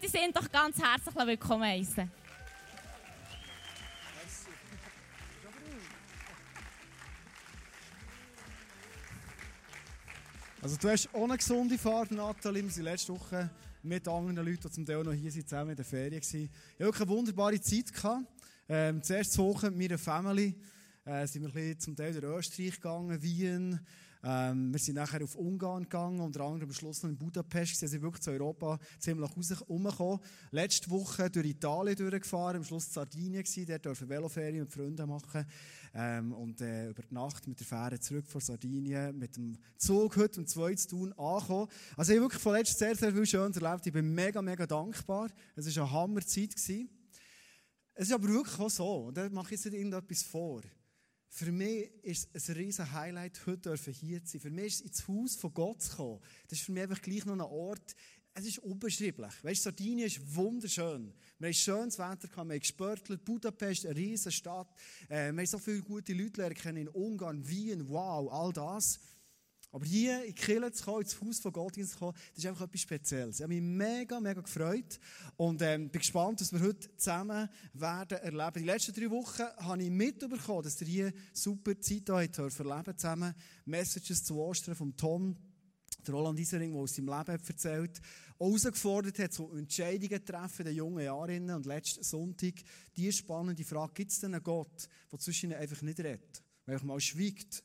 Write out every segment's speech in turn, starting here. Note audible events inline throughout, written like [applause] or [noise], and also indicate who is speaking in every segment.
Speaker 1: möchte Sie doch ganz herzlich willkommen heißen.
Speaker 2: Also du hast eine gesunde Fahrt, Nathalie. Wir waren letzte Woche mit anderen Leuten, die zum Teil noch hier sind, zusammen in der Ferien. Ich hatte wirklich eine wunderbare Zeit. Gehabt. Ähm, zuerst Woche mit meiner Family äh, sind wir ein bisschen zum Teil durch Österreich gegangen, Wien, ähm, wir sind nachher auf Ungarn gegangen, unter anderem am Schluss noch in Budapest. Sie sind wirklich zu Europa ziemlich rausgekommen. Letzte Woche durch Italien durchgefahren, am Schluss Sardinien gewesen. Dort dürfen Veloferien mit Freunden machen. Ähm, und äh, über die Nacht mit der Fähre zurück von Sardinien, mit dem Zug heute um zwei zu tun angekommen. Also ich habe wirklich von letztem sehr, sehr viel Schönes erlebt. Ich bin mega, mega dankbar. Es war eine Hammerzeit. Gewesen. Es ist aber wirklich auch so, und da mache ich jetzt nicht irgendetwas vor. Für mich ist es ein riesen Highlight, heute hier zu sein. Für mich ist es ins Haus von Gott zu kommen. Das ist für mich einfach gleich noch ein Ort, es ist unbeschreiblich. Weißt Sardinien ist wunderschön. Wir haben schönes Wetter gehabt, wir haben gespörtelt. Budapest, eine riesige Stadt. Äh, wir haben so viele gute Leute lernen in Ungarn, Wien, wow, all das. Aber hier in die Kirche zu kommen, ins Haus von Gott zu kommen, das ist einfach etwas Spezielles. Ich habe mich mega, mega gefreut und ähm, bin gespannt, was wir heute zusammen werden erleben. Die letzten drei Wochen habe ich mitbekommen, dass ihr hier super Zeit habt erleben zusammen. Messages zu Ostern vom Tom, der Roland Isering, der aus seinem Leben erzählt auch herausgefordert hat, so Entscheidungen treffen in den jungen Jahren. Und letzten Sonntag die spannende Frage, gibt es denn einen Gott, der zwischen ihnen einfach nicht redet, der einfach mal schweigt?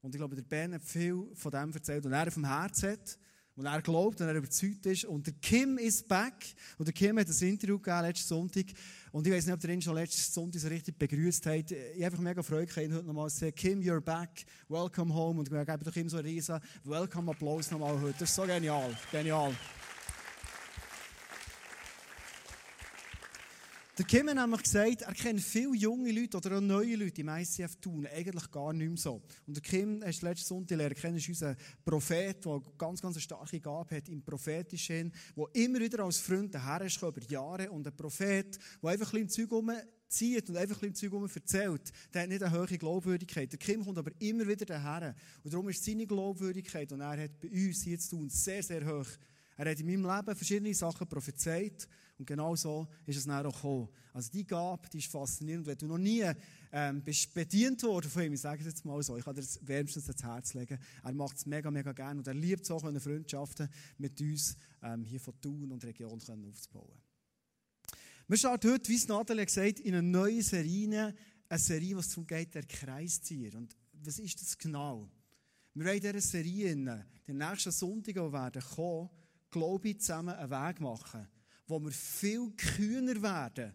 Speaker 2: Und ich glaube, der Ben hat viel von dem erzählt, was er auf dem Herz hat, was er glaubt und er überzeugt ist. Und der Kim ist back. Und der Kim hat ein Interview gegeben letzten Sonntag. Und ich weiß nicht, ob der ihn schon letzten Sonntag so richtig begrüßt hat. Ich habe einfach mega Freude, ihn heute nochmal zu sehen. Kim, you're back. Welcome home. Und ich gebe doch ihm so einen riesen Welcome-Applaus nochmal heute. Das ist so genial. Genial. Der Kim hat nämlich gesagt, er kennt viele junge Leute oder auch neue Leute im ICF tun, eigentlich gar nicht mehr so. Und der Kim, hast letzten Sonntag lernen kennen, ist unser Prophet, der ganz, ganz eine starke Gabe hat im Prophetischen, der immer wieder als Freund daher ist über Jahre und ein Prophet, der einfach ein bisschen Zeug zieht und einfach ein bisschen Zeug erzählt, der hat nicht eine hohe Glaubwürdigkeit. Der Kim kommt aber immer wieder daher. Und darum ist seine Glaubwürdigkeit, und er hat bei uns hier zu tun, sehr, sehr hoch. Er hat in meinem Leben verschiedene Sachen prophezeit und genau so ist es dann auch gekommen. Also die Gabe, die ist faszinierend. Wenn du noch nie ähm, bist bedient worden von ihm, ich sage es jetzt mal so, ich kann dir das wärmstens ans Herz legen. Er macht es mega, mega gerne und er liebt es auch, eine Freundschaften mit uns ähm, hier von Thun und Region können aufzubauen. Wir starten heute, wie es Nathalie gesagt in eine neue Serie, eine Serie, die es darum geht, der Kreiszieher. Und was ist das genau? Wir wollen in dieser Serie, den nächsten Sonntagen, die werden kommen, glaube ich, zusammen einen Weg machen, wo wir viel kühner werden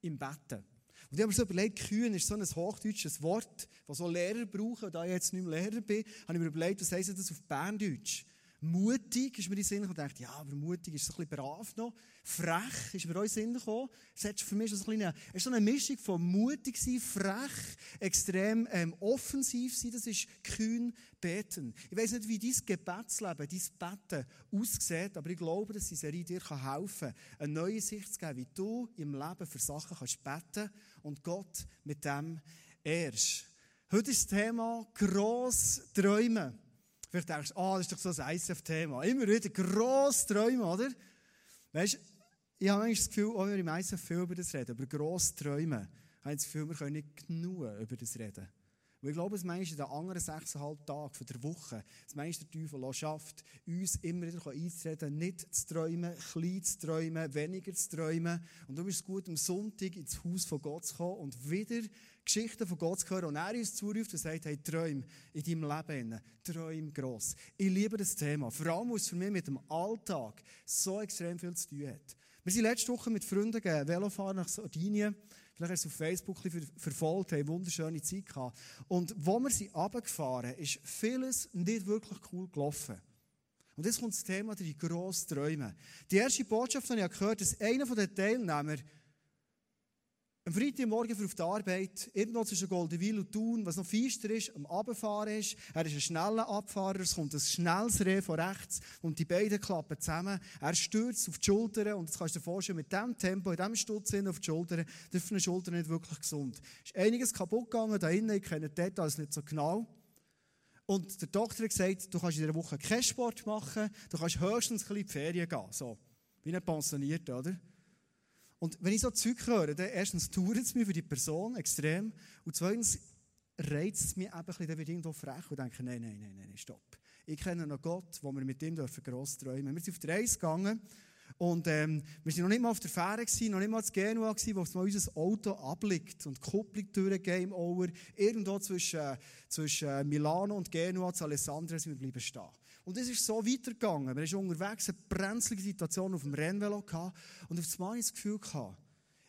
Speaker 2: im Betten. Und ich habe mir so überlegt, kühn ist so ein hochdeutsches Wort, das so Lehrer brauchen. Da ich jetzt nicht mehr Lehrer bin, habe ich mir überlegt, was heisst das auf Berndeutsch? Mutig ist mir in den Sinn gekommen. Ich dachte, ja, aber mutig ist so ein bisschen brav noch. Frech ist mir auch in den Sinn gekommen. Es ist für mich so eine, ist eine Mischung von mutig sein, frech, extrem ähm, offensiv sein. Das ist kühn beten. Ich weiß nicht, wie dein Gebetsleben, dein Beten aussieht, aber ich glaube, dass diese Serie dir helfen kann, eine neue Sicht zu geben, wie du im Leben für Sachen kannst beten und Gott mit dem ehrst. Heute ist das Thema gross träumen. Vielleicht denkst du, ah, das ist doch so ein ICF-Thema. Immer wieder gross träumen, oder? Weißt du, ich habe manchmal das Gefühl, auch wenn wir im ICF viel über das reden, über gross träumen, habe ich das Gefühl, wir können nicht genug über das reden. Und ich glaube, es meist in den anderen sechseinhalb Tagen der Woche, das meist der Teufel schafft, uns immer wieder einzureden, nicht zu träumen, klein zu träumen, weniger zu träumen. Und du bist gut, am Sonntag ins Haus von Gott zu kommen und wieder Geschichten von Gott zu hören. Und er uns zuruft und sagt, hey, träum in deinem Leben, träum gross. Ich liebe das Thema. Vor allem, weil es für mich mit dem Alltag so extrem viel zu tun hat. Wir sind letzte Woche mit Freunden Velofahren nach Sardinien. Vielleicht hast du auf Facebook verfolgt, haben wunderschöne Zeit gehabt. Und wo wir sind runtergefahren, ist vieles nicht wirklich cool gelaufen. Und jetzt kommt das Thema die grossen Träume. Die erste Botschaft, die ich gehört habe, dass einer der Teilnehmer am Freitagmorgen für auf die Arbeit, irgendwo zwischen Goldenwil und Thun, was noch feister ist, am Abfahren ist. Er ist ein schneller Abfahrer, es kommt ein schnelles Reh von rechts und die beiden klappen zusammen. Er stürzt auf die Schultern und jetzt kannst du dir vorstellen, mit diesem Tempo, in diesem Stutz auf die Schultern, dürfen die Schultern nicht wirklich gesund. Es ist einiges kaputt gegangen da innen, ich kenne die Details nicht so genau. Und der Doktor hat gesagt, du kannst in dieser Woche keinen Sport machen, du kannst höchstens ein bisschen in die Ferien gehen. So. Wie ein Pensionierter, oder? Und wenn ich so Zeug höre, dann erstens tut es mir für die Person extrem und zweitens reizt es mich eben ein bisschen, dann wird irgendwo frech und denke, nein, nein, nein, nein, stopp. Ich kenne noch Gott, wo wir mit ihm dürfen gross träumen. Wir sind auf der Reise gegangen und ähm, wir waren noch nicht mal auf der Fähre, gewesen, noch nicht mal zu Genua, gewesen, wo mal unser Auto abliegt und die Kupplung durch Game Over. Irgendwo zwischen, äh, zwischen Milano und Genua zu Alessandria sind wir bleiben stehen. Und es ist so weitergegangen. Wir hatten unterwegs eine brenzlige Situation auf dem Rennvelo gehabt, und auf einmal das Gefühl gehabt,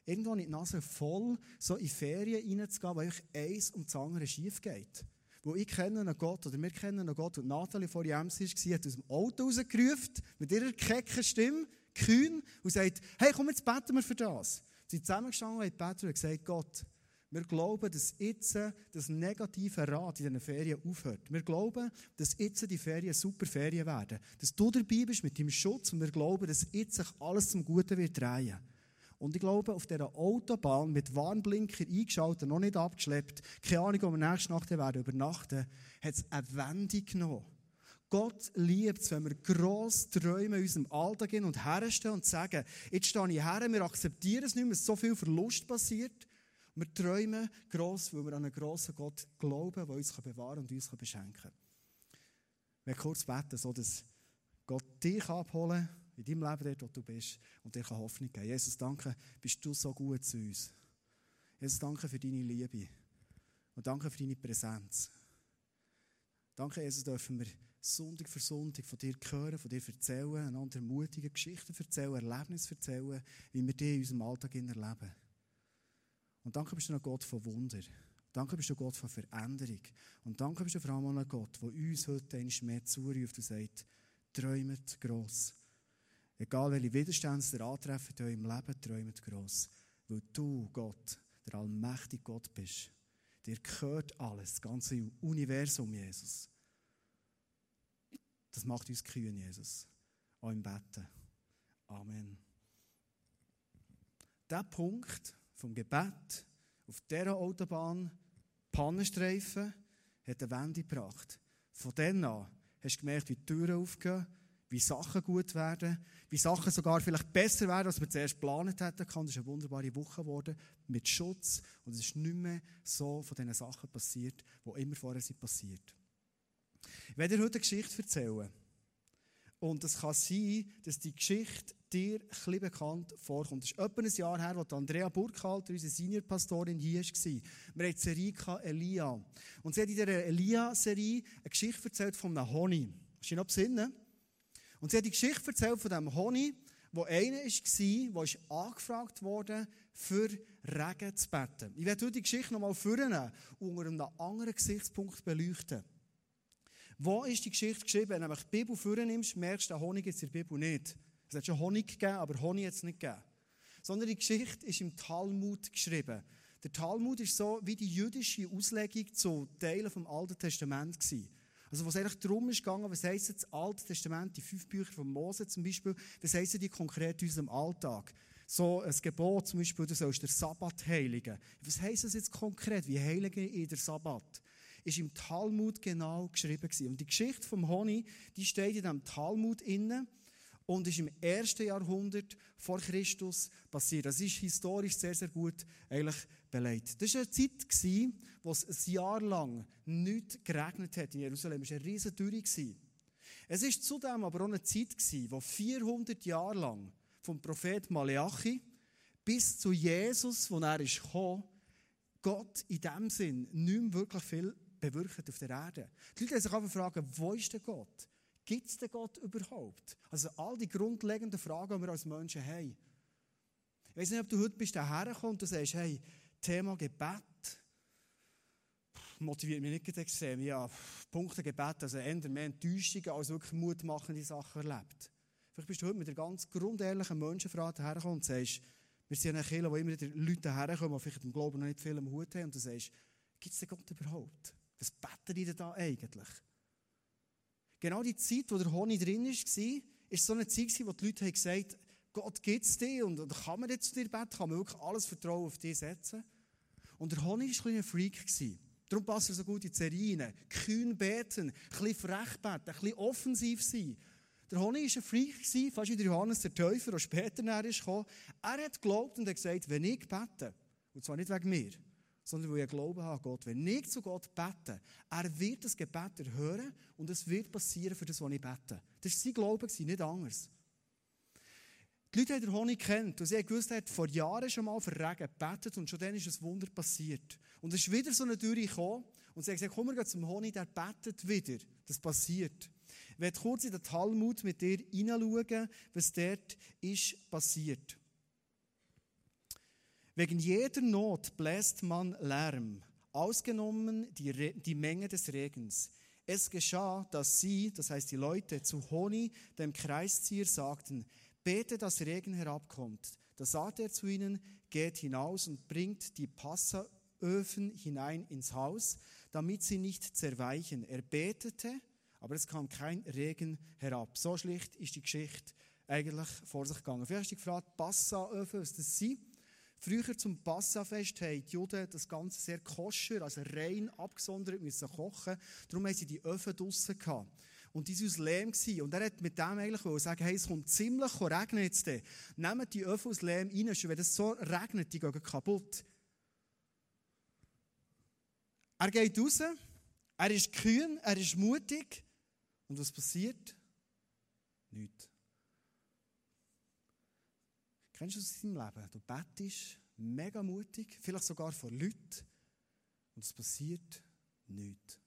Speaker 2: irgendwann in die Nase voll, so in Ferien reinzugehen, weil euch eins und das andere schief geht. Wo ich kenne einen Gott, oder wir kennen einen Gott, und Nathalie vor MC war, hat aus dem Auto rausgerufen, mit ihrer kecken Stimme, kühn, und sagt, hey, komm, jetzt beten wir für das. Sie sind zusammengestanden und haben und gesagt, Gott, wir glauben, dass jetzt das negative Rad in diesen Ferien aufhört. Wir glauben, dass jetzt die Ferien super Ferien werden. Dass du dabei bist mit deinem Schutz und wir glauben, dass jetzt sich alles zum Guten wird drehen. Und ich glaube, auf dieser Autobahn mit Warnblinker eingeschaltet, noch nicht abgeschleppt, keine Ahnung, wo wir nächste Nacht werden übernachten, hat es eine Wendung genommen. Gott liebt es, wenn wir gross Träume in unserem Alltag und herstellen und sagen, jetzt stehe ich her, wir akzeptieren es nicht mehr, dass so viel Verlust passiert. Wir träumen gross, weil wir an einen grossen Gott glauben, der uns bewahren und uns beschenken kann. Wir kurz beten, so dass Gott dich abholen kann, in deinem Leben, dort, wo du bist, und dir Hoffnung geben Jesus, danke, bist du so gut zu uns. Jesus, danke für deine Liebe. Und danke für deine Präsenz. Danke, Jesus, dürfen wir Sonntag für Sonntag von dir hören, von dir erzählen, einander ermutigen, Geschichten erzählen, Erlebnisse erzählen, wie wir dich in unserem Alltag erleben. Und danke bist du ein Gott von Wunder. Danke bist du Gott von Veränderung. Und danke bist du vor allem ein Gott, der uns heute einmal mehr zuruft und sagt, träumet gross. Egal welche Widerstände ihr antreffen in eurem Leben, träumet gross. Weil du, Gott, der allmächtige Gott bist. Dir gehört alles, das ganze Universum, Jesus. Das macht uns kühn, Jesus. Auch im Betten. Amen. Der Punkt, vom Gebet auf dieser Autobahn Pannenstreifen hat eine Wende gebracht. Von dann an hast du gemerkt, wie die Türen aufgehen, wie Sachen gut werden, wie Sachen sogar vielleicht besser werden, als wir zuerst geplant hätten. Das ist eine wunderbare Woche geworden mit Schutz und es ist nicht mehr so von diesen Sachen passiert, die immer vorher sind passiert. Ich werde dir heute eine Geschichte erzählen. Und es kann sein, dass die Geschichte dir ein bekannt vorkommt. Es ist etwa ein Jahr her, als Andrea Burkhalter, unsere Seniorpastorin, hier war. Wir hatten die Serie Elia. Und sie hat in dieser Elia-Serie eine Geschichte erzählt von einem Honig. Ist du noch besinnen? Und sie hat die Geschichte erzählt von diesem Honig, wo einer war, der angefragt wurde, für Regen zu beten. Ich werde heute die Geschichte nochmal führen und unter einem anderen Gesichtspunkt beleuchten. Wo ist die Geschichte geschrieben? Wenn du die Bibel vornimmst, merkst du, Honig ist in der Bibel nicht. Es hat schon Honig gegeben, aber Honig hat es nicht gegeben. Sondern die Geschichte ist im Talmud geschrieben. Der Talmud ist so wie die jüdische Auslegung zu Teilen vom Alten Testament gewesen. Also, was eigentlich darum ist gegangen, was heisst das Alte Testament, die fünf Bücher von Mose zum Beispiel, was heisst die konkret in unserem Alltag? So ein Gebot zum Beispiel, du sollst den Sabbat heiligen. Was heisst das jetzt konkret? Wie heilige ich den Sabbat? Ist im Talmud genau geschrieben gewesen. Und die Geschichte vom Honig, die steht in dem Talmud inne und ist im ersten Jahrhundert vor Christus passiert. Das ist historisch sehr, sehr gut eigentlich beleidigt. Das war eine Zeit, gewesen, wo es ein Jahr lang nicht geregnet hat in Jerusalem. Es war eine riesige Dürre. Es war zudem aber auch eine Zeit, gewesen, wo 400 Jahre lang vom Prophet Maleachi bis zu Jesus, wo er ist gekommen, Gott in dem Sinn nicht mehr wirklich viel bewirkt auf der Erde. Die Leute sich einfach fragen, wo ist der Gott? Gibt es den Gott überhaupt? Also all die grundlegenden Fragen, die wir als Menschen haben. Ich weiß nicht, ob du heute bist hergekommen und sagst, hey, Thema Gebet motiviert mich nicht extrem. Ja, Punkte Gebet, also eher mehr Enttäuschungen als wirklich mutmachende Sachen erlebt. Vielleicht bist du heute mit einer ganz grundehrlichen Menschenfrage hergekommen und sagst, wir sind eine Kirche, wo immer wieder Leute herkommen, die vielleicht im Glauben noch nicht viel am Hut haben und du sagst, gibt es den Gott überhaupt? Was beten denn da eigentlich? Genau die Zeit, wo der Honig drin war, war so eine Zeit, wo die Leute gesagt haben, Gott gibt es dir und, kann man jetzt zu dir beten, kann man wirklich alles Vertrauen auf dich setzen. Und der Honig war ein, ein Freak. Darum passt er so gut in die Serie rein. Kühn beten, ein bisschen frech beten, ein bisschen offensiv sein. Der Honig war ein Freak, fast wie der Johannes der Täufer, der später näher gekommen. Er hat geglaubt und hat gesagt, wenn ich bete, und zwar nicht wegen mir, sondern weil ich Glauben habe an Gott, wenn ich zu Gott bete, er wird das Gebet erhören und es wird passieren für das, was ich bete. Das war sein Glaube, nicht anders. Die Leute haben den Honig kennt und sie gewusst, er hat vor Jahren schon mal für Regen gebetet und schon dann ist ein Wunder passiert. Und es ist wieder so eine Tür gekommen und sie haben gesagt, komm, wir gehen zum Honig, der betet wieder. Das passiert. Ich werde kurz in den Talmud mit dir hineinschauen, was dort ist passiert. Wegen jeder Not bläst man Lärm, ausgenommen die, Re die Menge des Regens. Es geschah, dass sie, das heißt die Leute, zu Honi, dem Kreiszieher, sagten, bete, dass Regen herabkommt. Da sagte er zu ihnen, geht hinaus und bringt die Passaöfen hinein ins Haus, damit sie nicht zerweichen. Er betete, aber es kam kein Regen herab. So schlicht ist die Geschichte eigentlich vor sich gegangen. Vielleicht hast du dich gefragt, Passaöfen, was das sind? Früher zum Passafest haben die Juden das Ganze sehr koscher, also rein abgesondert müssen kochen. Darum haben sie die Öfen draussen gehabt. Und die waren aus Lehm. Gewesen. Und er hat mit dem eigentlich sagen, hey, es kommt ziemlich regnen jetzt. Nehmt die Öfen aus Lehm rein, wenn es so regnet, die gehen kaputt. Er geht raus, er ist kühn, er ist mutig. Und was passiert? Nichts. Kennst du das in deinem Leben? Du bettest mega mutig, vielleicht sogar vor Leuten, und es passiert nichts.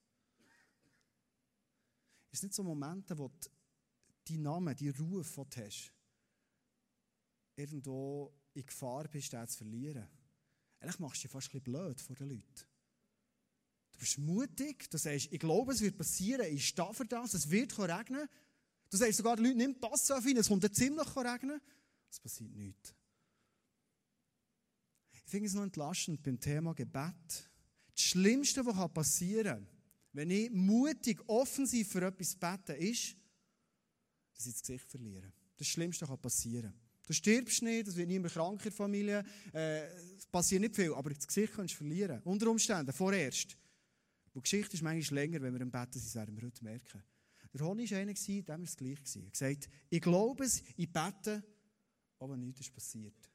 Speaker 2: Es sind nicht so Momente, wo du deinen Namen, die Ruf, den du hast, irgendwo in Gefahr bist, den zu verlieren. Eigentlich machst du dich fast ein bisschen blöd vor den Leuten. Du bist mutig, du sagst, ich glaube, es wird passieren, ich stehe für das, es wird regnen. Du sagst sogar, die Leute, nimm Pass auf ihn, es kommt ziemlich regnen. Es passiert nichts. Ich finde es noch entlastend beim Thema Gebet. Das Schlimmste, was passieren kann, wenn ich mutig, offensiv für etwas bete, ist, dass ich das Gesicht verliere. Das Schlimmste kann passieren. Du stirbst nicht, es wird niemand krank in der Familie, äh, es passiert nicht viel, aber das Gesicht kannst du verlieren. Unter Umständen, vorerst. Die Geschichte ist manchmal länger, wenn wir im Bett sind, werden wir heute merken. Der Honi war einer, dem war es gleich. Er hat gesagt, ich glaube es, ich bete, aber nichts ist passiert.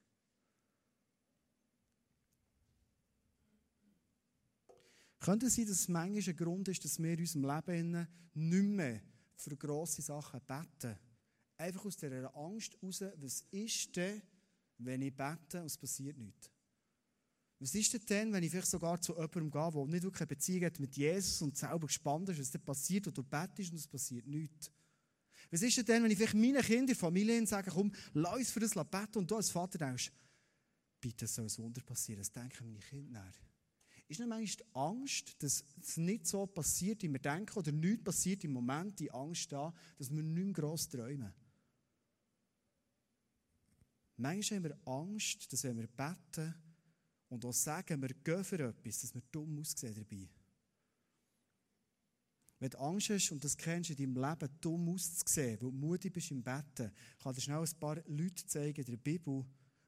Speaker 2: Könnte es sein, dass es manchmal ein Grund ist, dass wir in unserem Leben nicht mehr für grosse Sachen beten? Einfach aus dieser Angst heraus, was ist denn, wenn ich bete und es passiert nichts? Was ist denn wenn ich vielleicht sogar zu jemandem gehe, der nicht wirklich eine Beziehung hat mit Jesus und selber gespannt ist, was dann passiert und du betest und es passiert nichts? Was ist denn wenn ich vielleicht meinen Kindern in der Familie sage, komm, lass uns für das beten und du als Vater denkst, bitte soll ein Wunder passieren, das denken meine Kinder nachher ist nicht manchmal die Angst, dass es nicht so passiert, wie wir denken, oder nichts passiert im Moment, die Angst da, dass wir nicht mehr gross träumen. Manchmal haben wir Angst, dass wenn wir beten und auch sagen, wir gehen für etwas, dass wir dumm aussehen dabei. Wenn du Angst hast und das kennst in deinem Leben, dumm auszusehen, weil du mutig bist im Betten, kann dir schnell ein paar Leute zeigen in der Bibel,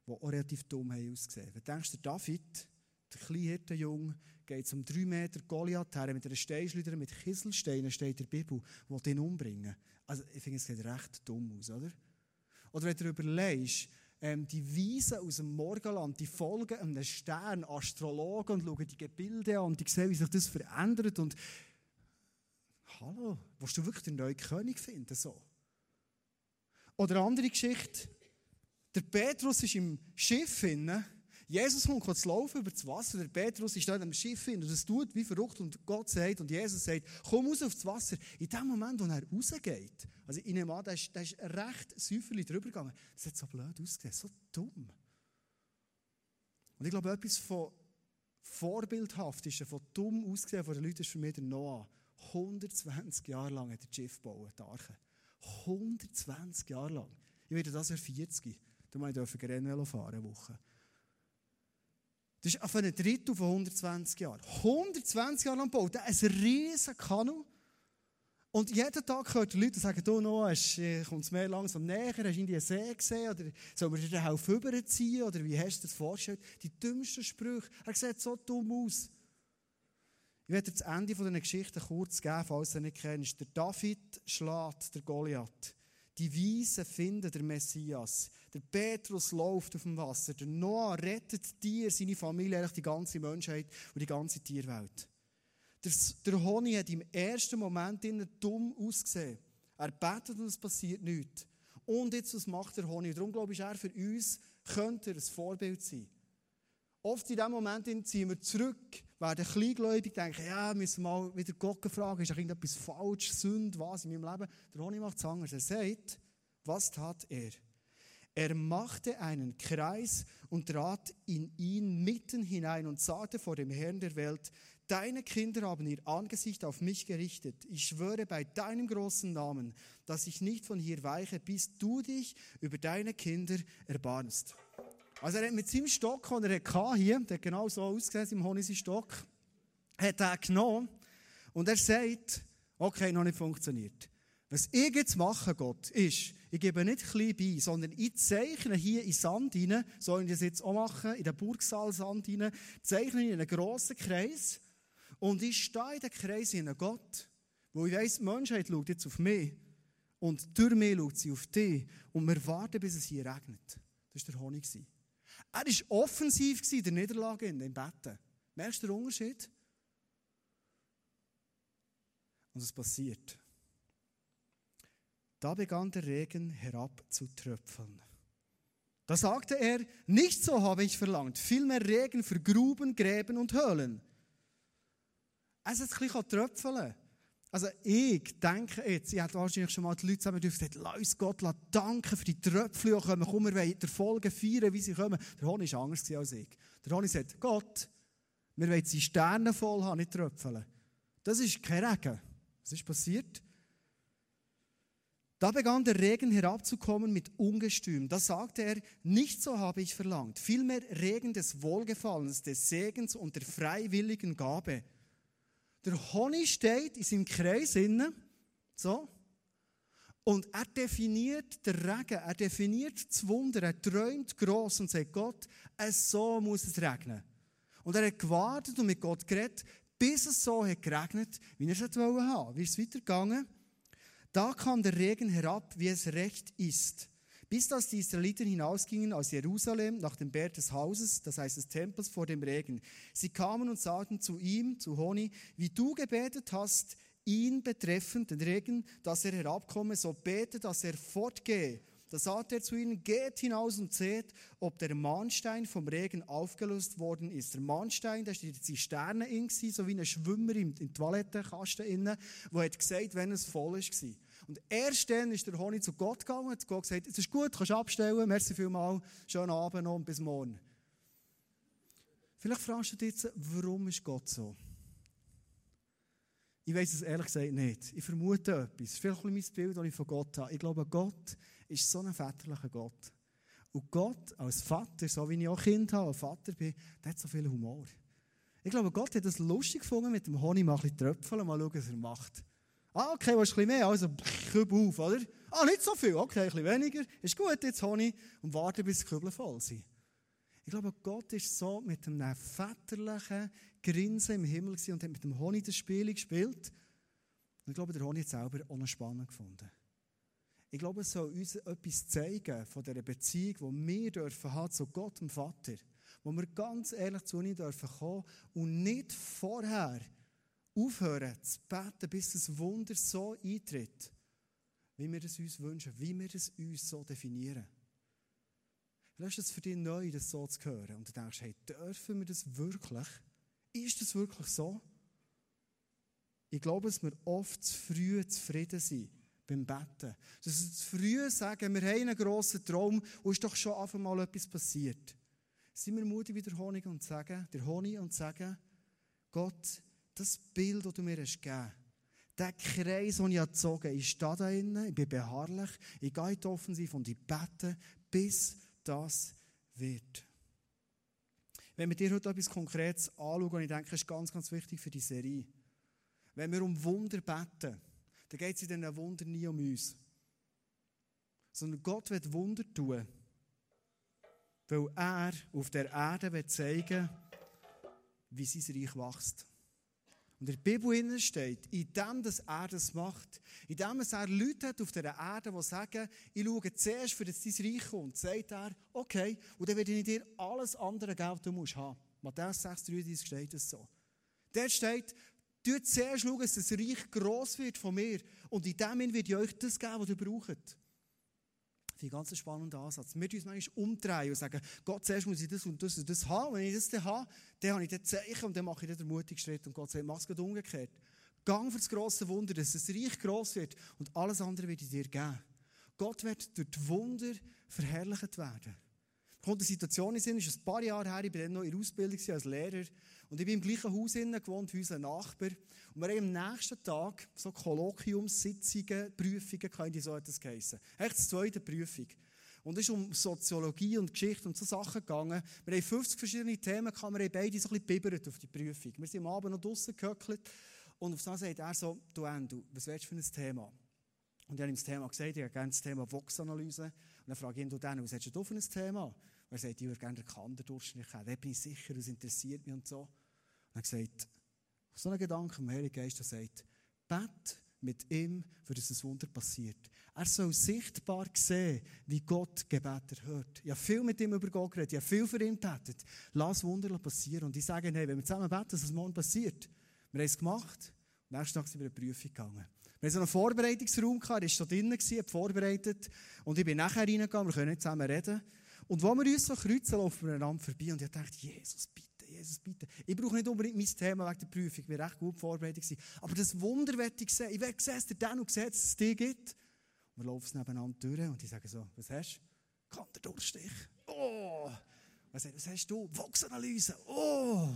Speaker 2: die auch relativ dumm haben ausgesehen. Wenn du denkst, der David, der Kleinhirtenjung geht zum 3 Meter Goliath her mit einer Steinschleuder mit Kieselsteinen, steht in der Bibel, will den umbringen. Also ich finde, es sieht recht dumm aus, oder? Oder wenn du überlegst, ähm, die Weisen aus dem Morgenland, die folgen einem Stern, Astrologen und schauen die Gebilde an und die sehen, wie sich das verändert und hallo, willst du wirklich den neuen König finden, so? Oder eine andere Geschichte, der Petrus ist im Schiff hinein Jesus kommt zu laufen über das Wasser. Der Petrus ist da am Schiff und es tut wie verrückt und Gott sagt und Jesus sagt, komm raus aufs Wasser. In dem Moment, wo er rausgeht, also ich nehme an, der ist, der ist recht säuferlich drüber gegangen. Das hat so blöd ausgesehen, so dumm. Und ich glaube, etwas von vorbildhaftesten, von dumm ausgesehen von den Leuten ist für mich der Noah. 120 Jahre lang hat er Schiff gebaut, die Arche. 120 Jahre lang. Ich werde das ja 40. Da durfte ich Rennvelo fahren, eine Woche. Das ist auf ein Drittel von 120 Jahren. 120 Jahre lang baut er ein riesen Kanu. Und jeden Tag hört die Leute sagen, du noch, äh, kommt es mehr langsam näher, hast du in die See gesehen, oder soll man dir helfen rüberziehen, oder wie hast du das vorgestellt? Die dümmsten Sprüche. Er sieht so dumm aus. Werde das Ende dieser Geschichte kurz geben, falls du nicht kennst. Der David schlägt der Goliath. Die Weisen finden der Messias. Der Petrus läuft auf dem Wasser. Der Noah rettet dir, seine Familie, die ganze Menschheit und die ganze Tierwelt. Der, der Honig hat im ersten Moment dumm ausgesehen. Er betet und es passiert nichts. Und jetzt, was macht der Honig? Darum glaube ich, er für uns könnte er ein Vorbild sein. Oft in diesem Moment ziehen wir zurück, werden kleingläubig, denken, ja, müssen wir mal wieder Gott fragen, ist da irgendetwas falsch, Sünde, was in meinem Leben? Der Honig macht es anders. Er sagt, was tat er? Er machte einen Kreis und trat in ihn mitten hinein und sagte vor dem Herrn der Welt, Deine Kinder haben ihr Angesicht auf mich gerichtet. Ich schwöre bei deinem großen Namen, dass ich nicht von hier weiche, bis du dich über deine Kinder erbarmst. Also er hat mit seinem Stock, den er hatte, hier, der hat genau so ausgesehen, im Honisi Stock, hat er genommen und er sagt, okay, noch nicht funktioniert. Was ich jetzt mache, Gott, ist, ich gebe nicht klein bei, sondern ich zeichne hier in Sand hinein, so ich das jetzt auch machen, in den Burgsaal Sand hinein, zeichne in einen grossen Kreis und ich stehe in den Kreis hinein, Gott, wo ich weiss, die Menschheit schaut jetzt auf mich und durch mich schaut sie auf dich und wir warten, bis es hier regnet. Das war der Honig. Er war offensiv in der Niederlage, in den Betten. Merkst du den Unterschied? Und es passiert. Da begann der Regen herabzutröpfeln. Da sagte er, nicht so habe ich verlangt, vielmehr Regen für Gruben, Gräben und Höhlen. Es hat ein bisschen tröpfeln. Also ich denke jetzt, ich hätte wahrscheinlich schon mal die Leute zusammen gesagt, lass Gott danken für die Tröpfchen, die kommen. Komm, wir wollen der Folge feiern, wie sie kommen. Der Honig war anders als ich. Der Honig sagt, Gott, wir wollen die Sterne voll haben, nicht Tröpfeln. Das ist kein Regen. Was ist passiert? Da begann der Regen herabzukommen mit Ungestüm. Da sagte er, nicht so habe ich verlangt, vielmehr Regen des Wohlgefallens, des Segens und der freiwilligen Gabe. Der Honig steht in seinem Kreis innen, so, und er definiert den Regen, er definiert das Wunder, er träumt groß und sagt Gott, es so muss es regnen. Und er hat gewartet und mit Gott geredet, bis es so hat geregnet, wie er es haben wollte. Wie ist es weitergegangen? Da kam der Regen herab, wie es recht ist bis dass die Israeliten hinausgingen aus Jerusalem nach dem Berg des Hauses, das heißt des Tempels vor dem Regen. Sie kamen und sagten zu ihm, zu Honi, wie du gebetet hast, ihn betreffend, den Regen, dass er herabkomme, so bete, dass er fortgehe. Da sagte er zu ihnen, geht hinaus und seht, ob der Mahnstein vom Regen aufgelöst worden ist. Der Mahnstein, da steht die Sterne in, so wie ein Schwimmer im, Toilettenkasten innen, wo hat gesagt, wenn es voll ist. Und erst dann ist der Honig zu Gott gegangen und hat Gott gesagt, es ist gut, kannst abstellen, merci vielmal, schönen Abend noch und bis morgen. Vielleicht fragst du dich jetzt, warum ist Gott so? Ich weiß es ehrlich gesagt nicht. Ich vermute etwas. Vielleicht ein mein Bild, das ich von Gott habe. Ich glaube, Gott ist so ein väterlicher Gott. Und Gott als Vater, so wie ich auch Kind habe, und Vater bin, der hat so viel Humor. Ich glaube, Gott hat es lustig gefunden, mit dem Honig mal ein bisschen tröpfeln, mal schauen, was er macht. Ah, okay, was ist ein mehr? Also, Kübel auf, oder? Ah, nicht so viel. Okay, ein bisschen weniger. Ist gut, jetzt Honig. Und warte, bis die Kübel voll sind. Ich glaube, Gott ist so mit einem väterlichen Grinsen im Himmel und hat mit dem Honig das Spiel gespielt. Und ich glaube, der Honig hat selber auch noch spannend gefunden. Ich glaube, es soll uns etwas zeigen von dieser Beziehung, die wir dürfen haben zu Gott, dem Vater. Wo wir ganz ehrlich zu ihm dürfen kommen und nicht vorher aufhören zu beten, bis das Wunder so eintritt, wie wir es uns wünschen, wie wir es uns so definieren. Vielleicht ist es für dich neu, das so zu hören. Und du denkst, hey, dürfen wir das wirklich? Ist das wirklich so? Ich glaube, dass wir oft zu früh zufrieden sind beim Betten. Dass wir zu früh sagen, wir haben einen grossen Traum und ist doch schon einfach mal etwas passiert. Sind wir mutig wie der Honig und sagen, der Honig und sagen, Gott, das Bild, das du mir hast gegeben hast, der Kreis, den ich gezogen habe, ich stehe da drinnen, ich bin beharrlich, ich gehe in die Offensive und ich bete, bis das wird. Wenn wir dir heute etwas Konkretes anschauen, und ich denke, das ist ganz, ganz wichtig für die Serie. Wenn wir um Wunder beten, dann geht es in diesen Wunder nie um uns. Sondern Gott wird Wunder tun, weil er auf der Erde will zeigen wie sein Reich wächst. Und in der Bibel steht, in dem, dass er das macht, in dem, dass er Leute hat auf dieser Erde, die sagen, ich schaue zuerst, für das dein Reich kommt, sagt er, okay, und dann werde ich dir alles andere geben, was musst haben. Matthäus 6,33 steht es so. Dort steht, du zuerst schauen, dass das Reich gross wird von mir, und in dem werde ich euch das geben, was ihr braucht. Ist ein ganz spannender Ansatz. Wir müssen uns manchmal umdrehen und sagen, Gott, zuerst muss ich das und das und das haben. Wenn ich das dann habe, dann habe ich das Zeichen und dann mache ich den mutigen Schritt. Und Gott sagt, mach es umgekehrt. Gang für das grosse Wunder, dass das Reich gross wird und alles andere wird ich dir geben. Gott wird durch die Wunder verherrlicht werden. Kommt eine Situation in Sinn, ist ein paar Jahre her, ich war dann noch in der Ausbildung als Lehrer und ich bin im gleichen Haus gewohnt wie unser Nachbar. Und wir haben am nächsten Tag so Kolloquiumssitzungen, Prüfungen, könnte so etwas geheissen. Echt die zweite Prüfung. Und es ist um Soziologie und Geschichte und so Sachen gegangen. Wir haben 50 verschiedene Themen, wir haben beide so ein bisschen bibbert auf die Prüfung. Wir sind am Abend noch draußen gehöckelt und auf das sagt er so, du Endo, was willst du für ein Thema? Und ich habe ihm das Thema gesagt, ich habe gerne das Thema Vox-Analyse. Und dann frage ich ihn, du Dan, was hast du für ein Thema? Und er sagt, ich würde gerne den Kanderdurchschnitt haben. Da bin ich sicher, das interessiert mich und so. Und er gesagt, so ein Gedanke im Heiligen Geist, der sagt, bet mit ihm, für das ein Wunder passiert. Er soll sichtbar sehen, wie Gott Gebet erhört. Ich habe viel mit ihm über Gott geredet, ich habe viel für ihn gebetet. Lass Wunder passieren. Und ich sage, hey, wenn wir zusammen beten, dass es morgen passiert. Wir haben es gemacht, am nächsten Tag sind wir in eine Prüfung gegangen. Wir hatten so einen Vorbereitungsraum, er war da drinnen, hat vorbereitet. Und ich bin nachher reingegangen, wir können nicht zusammen reden. Und wo wir uns so kreuzen, laufen wir einander vorbei. Und ich dachte, Jesus, bitte. Jesus, bitte. Ich brauche nicht unbedingt mein Thema wegen der Prüfung, ich bin recht gut vorbereitet. Aber das Wunder werde ich sehen. Ich werde sehen, dass der Dan und sieht, dass es dich gibt. Und wir laufen nebeneinander durch und ich sage so, was hast du? Kann der Durchstich? Oh! Was, was hast du? Vox-Analyse? Oh!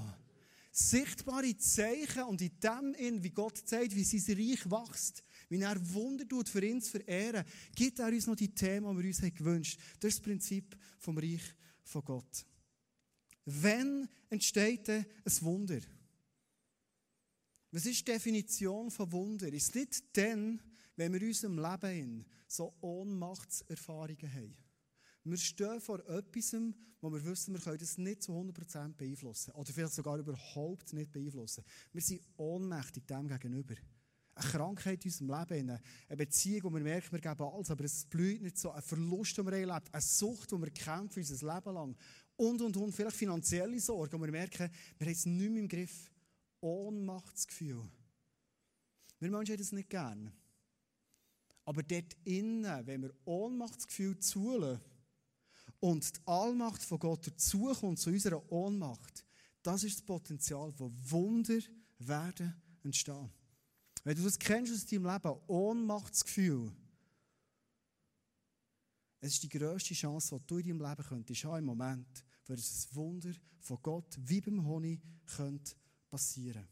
Speaker 2: Sichtbare Zeichen und in dem, in, wie Gott zeigt, wie sein Reich wächst, wie er Wunder tut, für ihn zu verehren, gibt er uns noch die Themen, die wir uns gewünscht haben. Das ist das Prinzip vom Reich von Gott. Wenn entsteht ein Wunder? Was ist die Definition von Wunder? Ist nicht dann, wenn wir in unserem Leben so Ohnmachtserfahrungen haben. Wir stehen vor etwas, wo wir wissen, wir können das nicht zu 100% beeinflussen. Oder vielleicht sogar überhaupt nicht beeinflussen. Wir sind ohnmächtig dem gegenüber. Eine Krankheit in unserem Leben, eine Beziehung, wo wir merken, wir geben alles, aber es blüht nicht so. Ein Verlust, den wir erlebt, eine Sucht, die wir kämpfen unser Leben lang und, und, und. Vielleicht finanzielle Sorgen, und wir merken, wir haben es nicht mehr im Griff. Ohnmachtsgefühl. Wir Menschen haben das nicht gern. Aber dort innen, wenn wir Ohnmachtsgefühl zulassen und die Allmacht von Gott dazukommt zu unserer Ohnmacht, das ist das Potenzial, wo Wunder werden entstehen. Wenn du das kennst aus deinem Leben, Ohnmachtsgefühl, es ist die grösste Chance, die du in deinem Leben könntest haben im Moment für ein Wunder von Gott wie beim Honig könnte passieren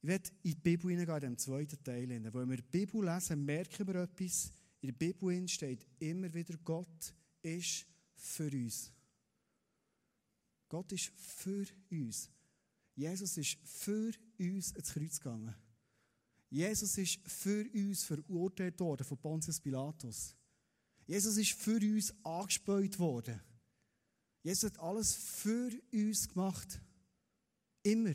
Speaker 2: Ich werde in die Bibel hineingehen, in dem zweiten Teil. Wenn wir die Bibel lesen, merken wir etwas. In der Bibel steht immer wieder, Gott ist für uns. Gott ist für uns. Jesus ist für uns ins Kreuz gegangen. Jesus ist für uns verurteilt worden von Pontius Pilatus. Jesus ist für uns angespäut worden. Jesus hat alles für uns gemacht. Immer.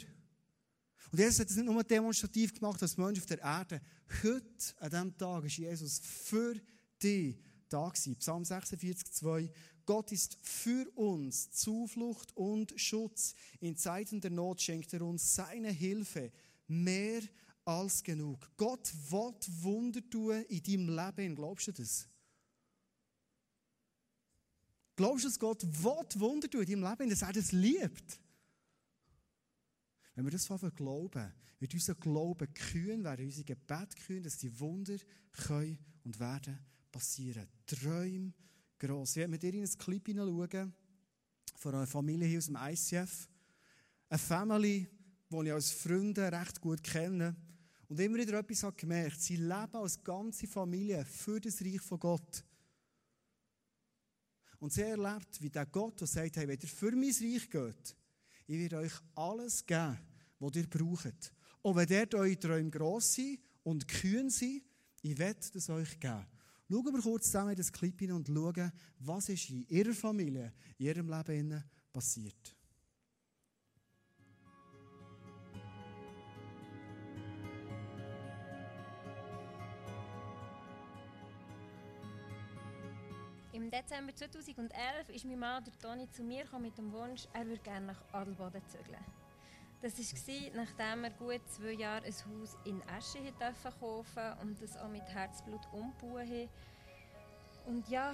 Speaker 2: Und Jesus hat es nicht nur demonstrativ gemacht als Mensch auf der Erde. Heute, an diesem Tag, ist Jesus für dich da gewesen. Psalm 46, 2. Gott ist für uns Zuflucht und Schutz. In Zeiten der Not schenkt er uns seine Hilfe. Mehr als genug. Gott will Wunder tun in deinem Leben. Glaubst du das? Glaubst du, dass Gott will Wunder tun in deinem Leben, dass er das liebt? Wenn wir das von glauben, wird unser Glauben kühn, werden unser Gebet kühn, dass die Wunder können und werden passieren. Träum gross. Ich werde mit dir in ein Clip hineinschauen von einer Familie hier aus dem ICF. Eine Family, die ich als Freunde recht gut kenne. Und immer wieder etwas habe gemerkt. Sie leben als ganze Familie für das Reich von Gott. Und sie erlebt, wie der Gott, der sagt, hey, wenn ihr für mein Reich geht, ich werde euch alles geben, was ihr braucht. Und wenn dort eure Träume gross sind und kühn sind, ich werde das euch geben. Schauen wir kurz zusammen in das Clip hin und schauen, was ist in ihrer Familie, in ihrem Leben passiert.
Speaker 3: Im Dezember 2011 ist mein Mann, der Toni, zu mir mit dem Wunsch, er würde gerne nach Adelboden zügeln. Das war, nachdem er gut zwei Jahre ein Haus in Esche kaufen durfte und das auch mit Herzblut hat. Und ja,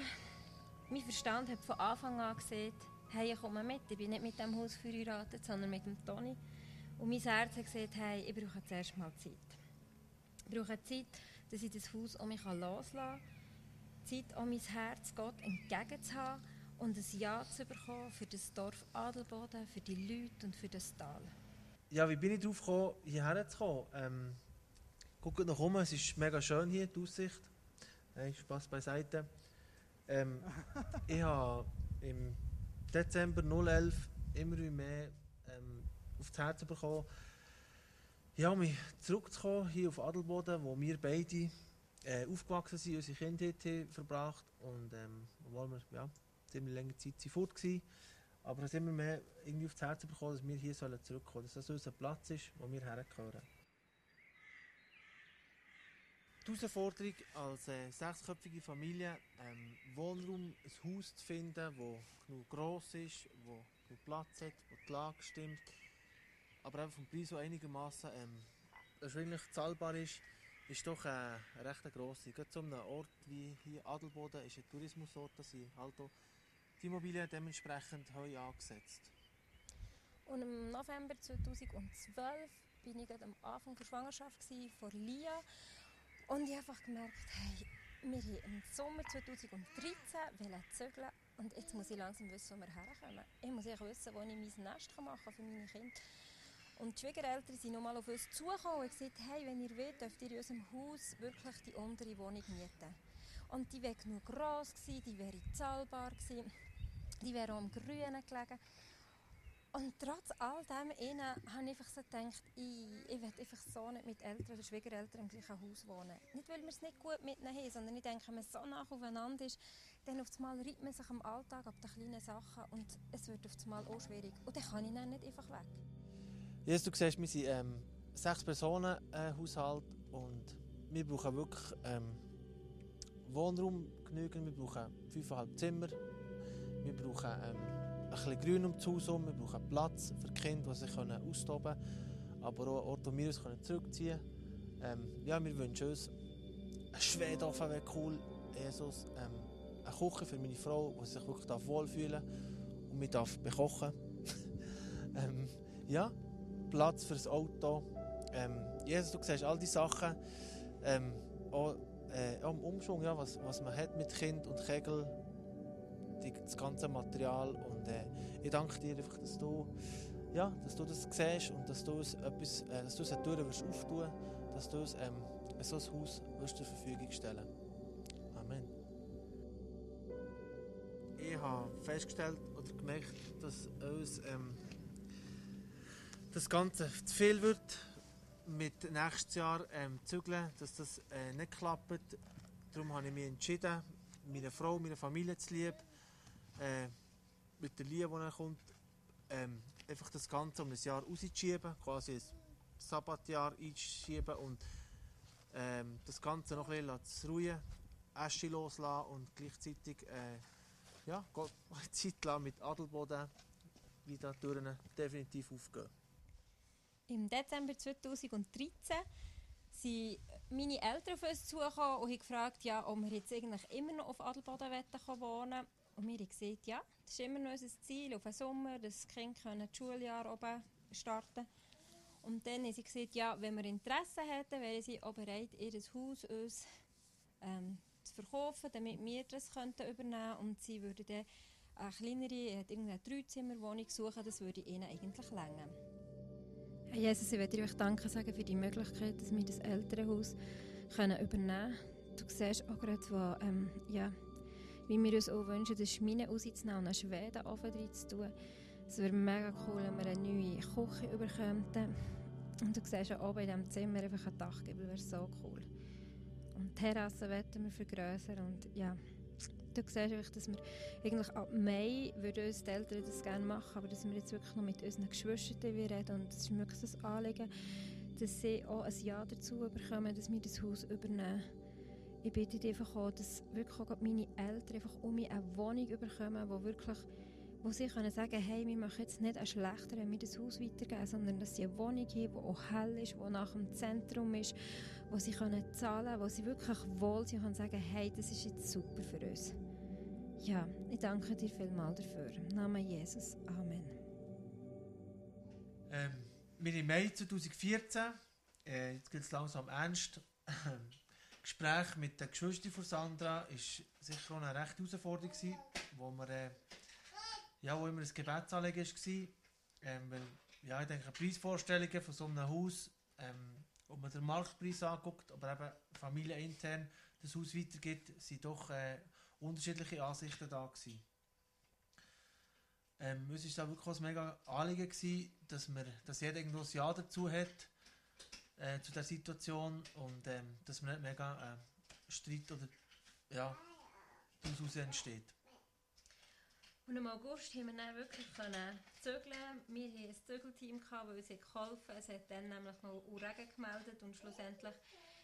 Speaker 3: mein Verstand hat von Anfang an gesagt, hey, ich komme mit, ich bin nicht mit dem Haus verheiratet, sondern mit dem Toni. Und mein Herz hat gesagt, hey, ich brauche zuerst mal Zeit. Ich brauche Zeit, dass ich das Haus um mich loslassen kann. Zeit, um mein Herz Gott entgegenzuhaben und ein Ja zu bekommen für das Dorf Adelboden, für die Leute und für das Tal.
Speaker 4: Ja, wie bin ich darauf gekommen, hierher zu kommen? Ähm, guckt noch um, es ist mega schön hier, die Aussicht. Hey, Spaß beiseite. Ähm, [laughs] ich habe im Dezember 2011 immer mehr ähm, aufs Herz bekommen, ja, mich zurückzukommen hier auf Adelboden, wo wir beide äh, aufgewachsen sind, unsere Kindheit haben verbracht und ähm, wo wir ja, ziemlich lange Zeit sind fort waren. Aber es immer mehr irgendwie aufs Herz bekommen, dass wir hier zurückkommen sollen, dass das unser Platz ist, wo wir hergehören. Die Herausforderung als äh, sechsköpfige Familie, ähm, Wohnraum, ein Haus zu finden, das genug gross ist, wo genug Platz hat, wo die Lage stimmt, aber einfach vom Preis so einigermaßen ähm, erschwinglich zahlbar ist, ist doch äh, eine recht grosse. Gerade zu einem Ort wie hier Adelboden ist ein Tourismusort, da sind halt die Immobilien dementsprechend heu angesetzt.
Speaker 3: Und im November 2012 bin ich am Anfang der Schwangerschaft von Lia und ich habe einfach gemerkt, hey, wir haben im Sommer 2013 zügeln und jetzt muss ich langsam wissen, wo wir herkommen. Ich muss wissen, wo ich mein Nest machen kann für meine Kinder. Und die Schwiegereltern sind nochmal auf uns zugekommen und gesagt, hey, wenn ihr wollt, dürft ihr in unserem Haus wirklich die untere Wohnung mieten. Und die wäre genug gross gewesen, die wäre zahlbar gewesen, die wäre im Grünen gelegen. Und trotz all dem habe ich einfach so gedacht, ich, ich will einfach so nicht mit Eltern oder Schwiegereltern im gleichen Haus wohnen. Nicht, weil wir es nicht gut miteinander haben, sondern ich denke, wenn man so nah aufeinander ist, dann auf einmal reibt man sich am Alltag ab den kleinen Sachen und es wird auf einmal auch schwierig. Und dann kann ich dann nicht einfach weg.
Speaker 4: Yes, du siehst, wir sind ähm, sechs Personen äh, Haushalt und wir brauchen wirklich ähm, Wohnraum genügend, wir brauchen fünfeinhalb Zimmer, wir brauchen ähm, ein bisschen Grün um das Haus herum. Wir brauchen Platz für Kinder, die sich austoben können. Aber auch einen Ort, wo wir uns zurückziehen können. Ähm, ja, wir wünschen uns ein Schwedofen wäre cool. Jesus. Ähm, eine Küche für meine Frau, die sich wirklich wohlfühlen darf und mich darf bekochen [laughs] ähm, Ja, Platz für das Auto. Ähm, Jesus, du siehst all diese Sachen. Ähm, auch, äh, auch im Umschwung, ja, was, was man hat mit Kind und Kegel die, das ganze Material. Und äh, ich danke dir einfach, dass du, ja, dass du das siehst und dass du es etwas, äh, dass du es eine Tür wirst auftun, dass du es ähm, so ein Haus wirst zur Verfügung stellen. Amen. Ich habe festgestellt oder gemerkt, dass uns ähm, das Ganze zu viel wird mit nächstes Jahr ähm, zügeln, dass das äh, nicht klappt. Darum habe ich mich entschieden, meine Frau, meine Familie zu lieben äh, mit der Liebe, die kommt, ähm, einfach das Ganze um ein Jahr rauszuschieben, quasi ein Sabbatjahr einzuschieben und ähm, das Ganze noch ein bisschen zu ruhen, Asche loslassen und gleichzeitig äh, ja, eine [laughs] Zeit lang mit Adelboden wieder Türen definitiv aufgehen.
Speaker 3: Im Dezember 2013 sind meine Eltern auf uns zugekommen und haben gefragt, ja, ob wir jetzt eigentlich immer noch auf Adelboden wohnen. Und wir haben gesagt, ja, das ist immer noch unser Ziel, auf den Sommer, dass die Kinder das Schuljahr oben starten Und dann haben sie gesagt, ja, wenn wir Interesse hätten, wären sie auch bereit, ihr Haus uns ähm, zu verkaufen, damit wir das könnten übernehmen Und sie würden dann eine kleinere, eine Dreizimmerwohnung suchen, das würde ihnen eigentlich länger. Jesus, ich möchte euch danken sagen für die Möglichkeit, dass wir das Elternhaus übernehmen können. Du siehst auch gerade, wo, ähm, ja, wie wir uns auch wünschen, das Schmine rauszunehmen und einen Schwedenofen drin zu tun. Es wäre mega cool, wenn wir eine neue Küche überkämen. Und du siehst ja oben in diesem Zimmer einfach ein Dachgiebel, wäre so cool. Und die Terrasse werden wir vergrößern und ja, du siehst einfach, dass wir eigentlich ab Mai würden uns die Eltern das gerne machen, aber dass wir jetzt wirklich noch mit unseren Geschwistern reden. Und es ist wirklich das Anliegen, dass sie auch ein Ja dazu bekommen, dass wir das Haus übernehmen. Ich bitte dich einfach auch, dass wirklich auch meine Eltern einfach um mich eine Wohnung bekommen, wo wirklich wo sie können sagen hey, wir machen jetzt nicht einen schlechteren, wir das Haus weitergeben, sondern dass sie eine Wohnung haben, die auch hell ist, die nach dem Zentrum ist, wo sie können zahlen wo sie wirklich wohl sind und sagen, hey, das ist jetzt super für uns. Ja, ich danke dir vielmals dafür. Im Namen Jesus. Amen.
Speaker 4: Ähm, wir im Mai 2014, äh, jetzt geht es langsam ernst, [clears throat] Gespräch mit den Geschwistern von Sandra war sicher auch eine rechte Herausforderung, wo wir äh, ja, wo immer ein Gebetsanliegen war. Ähm, weil, ja, ich denke, Preisvorstellungen von so einem Haus, ähm, ob man den Marktpreis anguckt, aber eben familienintern das Haus weitergibt, sind doch äh, unterschiedliche Ansichten da gewesen. Ähm, uns war wirklich ein mega Anliegen, gewesen, dass, wir, dass jeder irgendwo ein Ja dazu hat, äh, zu der Situation und ähm, dass man nicht mega äh, Streit oder ja, daraus entsteht.
Speaker 3: Und im August haben wir dann wirklich können zügeln. Wir hatten ein Zügelteam, weil es geholfen hat. Es hat dann nämlich noch Regen gemeldet und schlussendlich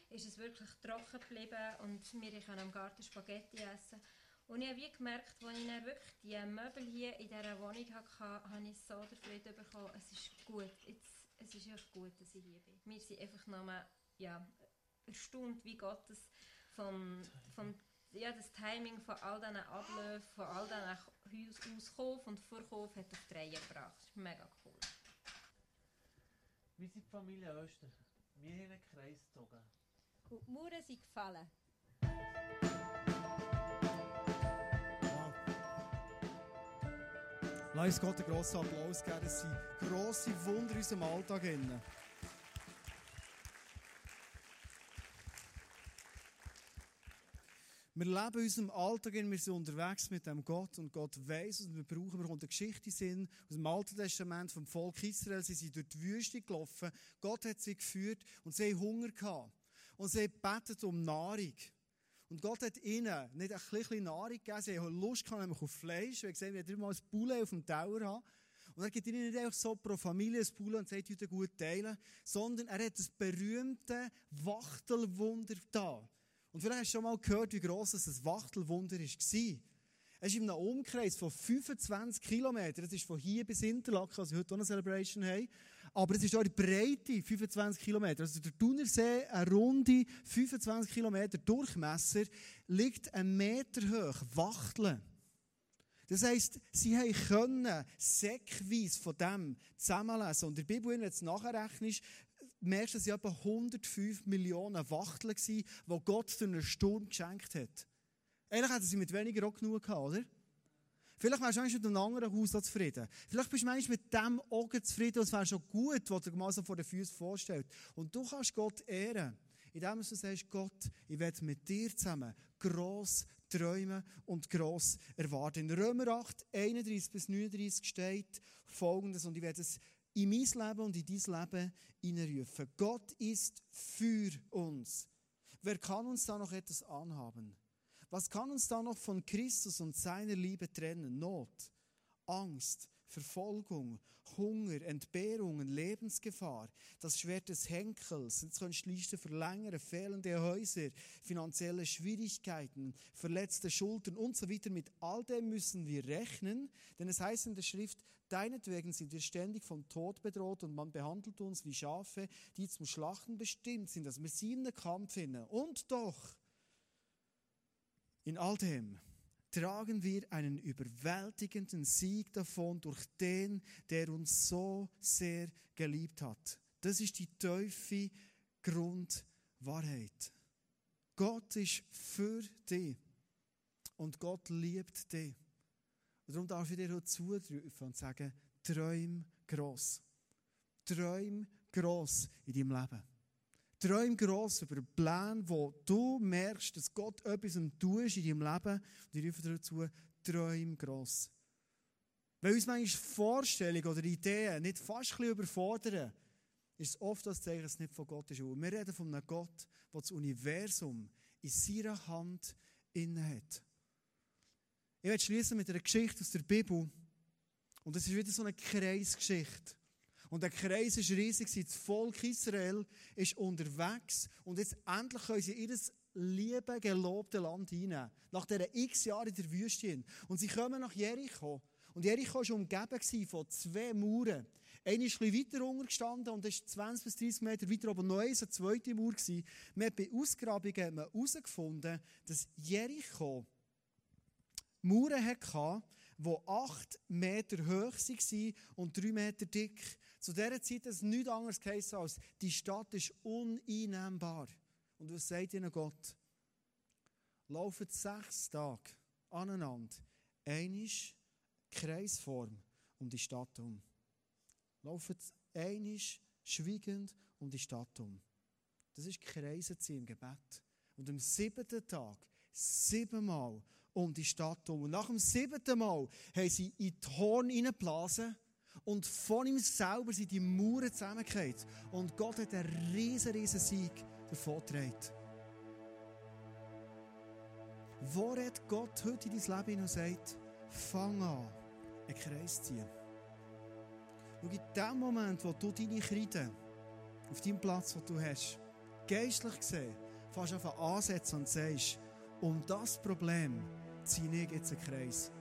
Speaker 3: ist es wirklich trocken geblieben und wir können am Garten Spaghetti essen. Und ich habe wie gemerkt, als ich dann wirklich die Möbel hier in dieser Wohnung hatte, habe ich so den Frieden bekommen, es ist gut, jetzt, es ist echt gut, dass ich hier bin. Wir sind einfach nochmal ja, erstaunt, wie Gott das vom, vom ja, das Timing von all diesen Abläufen, von all diesen Auskauf und Verkauf hat auf die Reihe gebracht. Das ist mega cool.
Speaker 4: Wir sind die Familie Öster. Wir haben einen Kreis gezogen.
Speaker 3: Und die Mauern sind gefallen.
Speaker 2: Lass uns Gott einen grossen Applaus geben. Das sind grosse Wunder in unserem Alltag. Wir leben in unserem Alltag, wir sind unterwegs mit dem Gott und Gott weiß, was wir brauchen. Wir kommen eine Geschichte sind aus dem Alten Testament vom Volk Israel. Sie sind durch die Wüste gelaufen. Gott hat sie geführt und sie haben Hunger gehabt. Und sie betet um Nahrung. Und Gott hat ihnen nicht ein bisschen Nahrung gegeben, sie haben Lust nämlich auf Fleisch. Wir haben gesehen, wir mal ein Poulet auf dem Tower haben. Und er gibt ihnen nicht einfach so pro Familie ein Poulet und sagt, heute gut teilen, sondern er hat das berühmte Wachtelwunder da. Und vielleicht hast du schon mal gehört, wie gross das Wachtelwunder war. Es ist in einem Umkreis von 25 Kilometern. Das ist von hier bis Interlaken, also heute auch eine Celebration haben. Aber es ist auch die Breite, 25 Kilometer. Also der Thunersee, eine runde 25 Kilometer Durchmesser, liegt einen Meter hoch, Wachteln. Das heisst, sie können säckweise von dem zusammenlesen. Und in der Bibel, wenn du jetzt nachrechnest, merkst es etwa 105 Millionen Wachteln waren, die Gott für einen Sturm geschenkt hat. Eigentlich hätten sie mit weniger auch genug gehabt, oder? Vielleicht wärst du mit einem anderen Haus zufrieden. Vielleicht bist du mit dem Augen zufrieden und es wäre schon gut, was du mal so vor den Füßen vorstellst. Und du kannst Gott ehren, indem du sagst, Gott, ich werde mit dir zusammen gross träumen und gross erwarten. In Römer 8, 31 bis 39 steht folgendes, und ich werde es in mein Leben und in dein Leben hineinrufen. Gott ist für uns. Wer kann uns da noch etwas anhaben? Was kann uns da noch von Christus und seiner Liebe trennen? Not, Angst, Verfolgung, Hunger, Entbehrungen, Lebensgefahr, das Schwert des Henkels, jetzt kannst du Liste verlängern, fehlende Häuser, finanzielle Schwierigkeiten, verletzte Schultern und so weiter. Mit all dem müssen wir rechnen, denn es heißt in der Schrift, deinetwegen sind wir ständig vom Tod bedroht und man behandelt uns wie Schafe, die zum Schlachten bestimmt sind, dass wir sie in den Kampf finden. Und doch, in all dem, tragen wir einen überwältigenden Sieg davon durch den, der uns so sehr geliebt hat. Das ist die tiefe Grundwahrheit. Gott ist für dich und Gott liebt dich. Und darum darf ich dir heute zurufen und sagen, träum gross. Träum gross in deinem Leben. Träum gross über Pläne, wo du merkst, dass Gott etwas tust in deinem Leben. Und ich rufe dazu, träum gross. Weil uns manchmal Vorstellungen oder Ideen nicht fast ein bisschen überfordern, ist es oft das Zeichen, dass es nicht von Gott ist. Wir reden von einem Gott, der das Universum in seiner Hand inne hat. Ich werde schließen mit einer Geschichte aus der Bibel. Und es ist wieder so eine Kreisgeschichte. Und der Kreis ist riesig. Das Volk Israel ist unterwegs. Und jetzt endlich können sie ihr liebe, gelobte Land hinein. Nach dieser x Jahren in der Wüste. Und sie kommen nach Jericho. Und Jericho war umgeben von zwei Mauern. Eine ist ein weiter unten gestanden und ist 20 bis 30 Meter weiter oben noch eine zweite Mauer. Gewesen. Man hat bei Ausgrabungen herausgefunden, dass Jericho Mauern hatte, die 8 Meter hoch waren und 3 Meter dick. Zu dieser Zeit hat es nichts anderes geheißen als, die Stadt ist uneinnehmbar. Und was sagt ihnen Gott? Laufen sechs Tage aneinander, einisch Kreisform um die Stadt um. Laufen einisch schweigend um die Stadt um. Das ist Kreisen im Gebet. Und am siebten Tag siebenmal um die Stadt um. Und nach dem siebten Mal haben sie in die Horn hineingeblasen und von ihm selber sind die Mauern zusammengekehrt. Und Gott hat einen riesen, riesen Sieg davongetragen. Wo hat Gott heute in dein Leben und sagt, fang an, einen Kreis zu ziehen? Schau, in dem Moment, wo du deine Kreide auf deinem Platz, den du hast, geistlich gesehen, fast einfach ansetzen und sagst, um das Problem ziehe ich jetzt einen Kreis.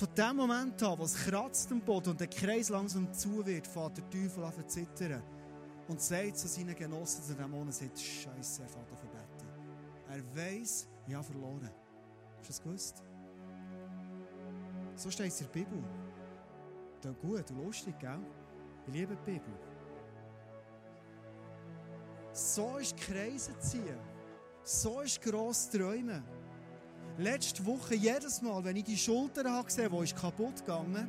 Speaker 2: Von dem Moment an, wo es kratzt am Boden und der Kreis langsam zu wird, fährt der Teufel an zu zittern und sagt zu seinen Genossen zu dem Monat, sagt, Scheiße, er an verbeten. Er weiss, ich habe verloren. Hast du das gewusst? So steht es in der Bibel. Dann gut und lustig, gell? Ich liebe die Bibel. So ist Kreise ziehen. So ist gross träumen. Letzte Woche, jedes Mal, wenn ich die Schulter gesehen habe, die ist kaputt gegangen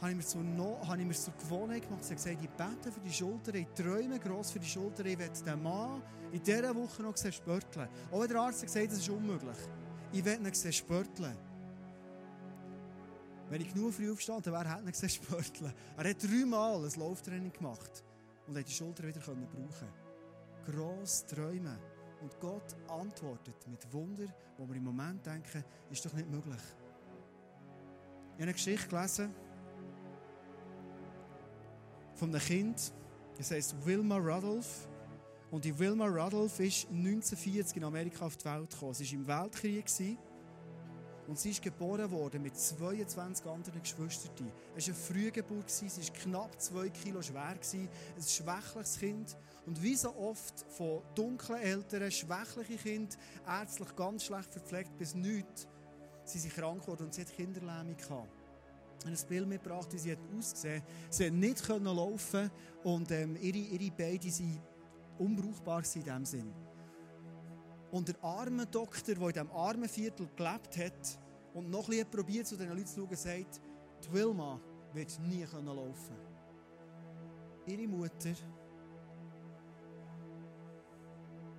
Speaker 2: habe ich mir zur, no habe ich mir zur Gewohnheit gemacht. Ich gesagt, ich bete für die Schulter, ich träume gross für die Schulter. Ich werde den Mann in dieser Woche noch sehen spörteln. Auch der Arzt hat gesagt, das ist unmöglich. Ich werde ihn sehen spörteln. Wenn ich genug früh aufgestanden wäre, hätte er gesehen spörteln. Er hat dreimal ein Lauftraining gemacht und hat die Schulter wieder brauchen Gross träumen. Und Gott antwortet mit Wunder, wo wir im Moment denken, ist doch nicht möglich. Ich habe eine Geschichte gelesen von einem Kind. Es heißt Wilma Rudolph. Und die Wilma Rudolph ist 1940 in Amerika auf die Welt gekommen. Sie war im Weltkrieg. Und sie ist geboren worden mit 22 anderen Geschwistern. Es war eine Frühgeburt, sie war knapp 2 Kilo schwer, ein schwächliches Kind. Und wie so oft von dunklen Eltern, schwächliche Kinder, ärztlich ganz schlecht verpflegt bis nichts, sie sind krank geworden und sie hat Kinderlähmung gehabt. ein Bild mitgebracht, wie sie hat ausgesehen. Sie hat nicht laufen und ähm, ihre, ihre Beine sind unbrauchbar in diesem Sinn. Und der arme Doktor, der in diesem armen Viertel gelebt hat und noch ein probiert, zu diesen Leuten zu schauen, sagt, die Wilma wird nie können laufen Ihre Mutter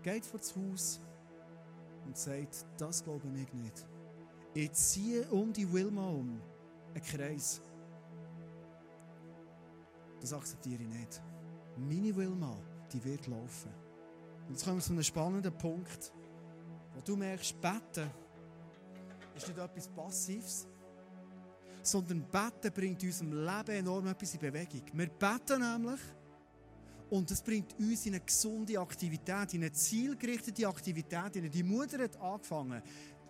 Speaker 2: geht vor das Haus und sagt, das glaube ich nicht. Ich ziehe um die Wilma um einen Kreis. Das akzeptiere ich nicht. Meine Wilma, die wird laufen. Und jetzt kommen wir zu einem spannenden Punkt, wo du merkst, beten ist nicht etwas Passives, sondern beten bringt unserem Leben enorm etwas in Bewegung. Wir beten nämlich und das bringt uns in eine gesunde Aktivität, in eine zielgerichtete Aktivität. Die Mutter hat angefangen,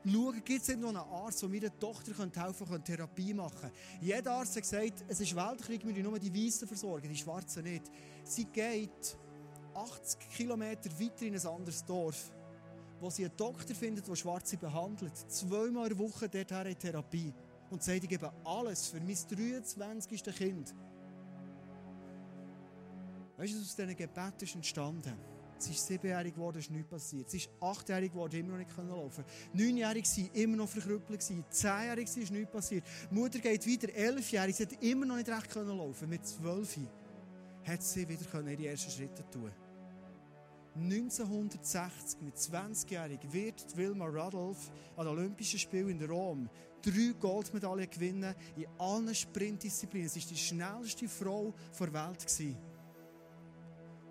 Speaker 2: schauen, gibt es noch eine Arzt, der meiner Tochter helfen kann, Therapie machen Jeder Arzt hat gesagt, es ist Weltkrieg, wir müssen nur die Weißen versorgen, die Schwarzen nicht. Sie geht 80 Kilometer weiter in ein anderes Dorf, wo sie einen Doktor findet, der Schwarze behandelt. Zweimal in der Woche dorthin in Therapie. Und sagt, ich gebe alles für mein 23. Kind. Weißt du, was aus diesen Gebeten ist entstanden? Sie ist siebenjährig geworden, ist nichts passiert. Sie ist achtjährig geworden, immer noch nicht laufen Neunjährig sie immer noch verkrüppelt. Zehnjährig sie ist nichts passiert. Mutter geht wieder, elfjährig, sie hat immer noch nicht recht können laufen. Mit zwölf hat sie wieder können ihre ersten Schritte tun. 1960, mit 20-jährig, wird Wilma Rudolph an den Olympischen Spielen in Rom drei Goldmedaillen gewinnen in allen Sprintdisziplinen. Sie war die schnellste Frau der Welt.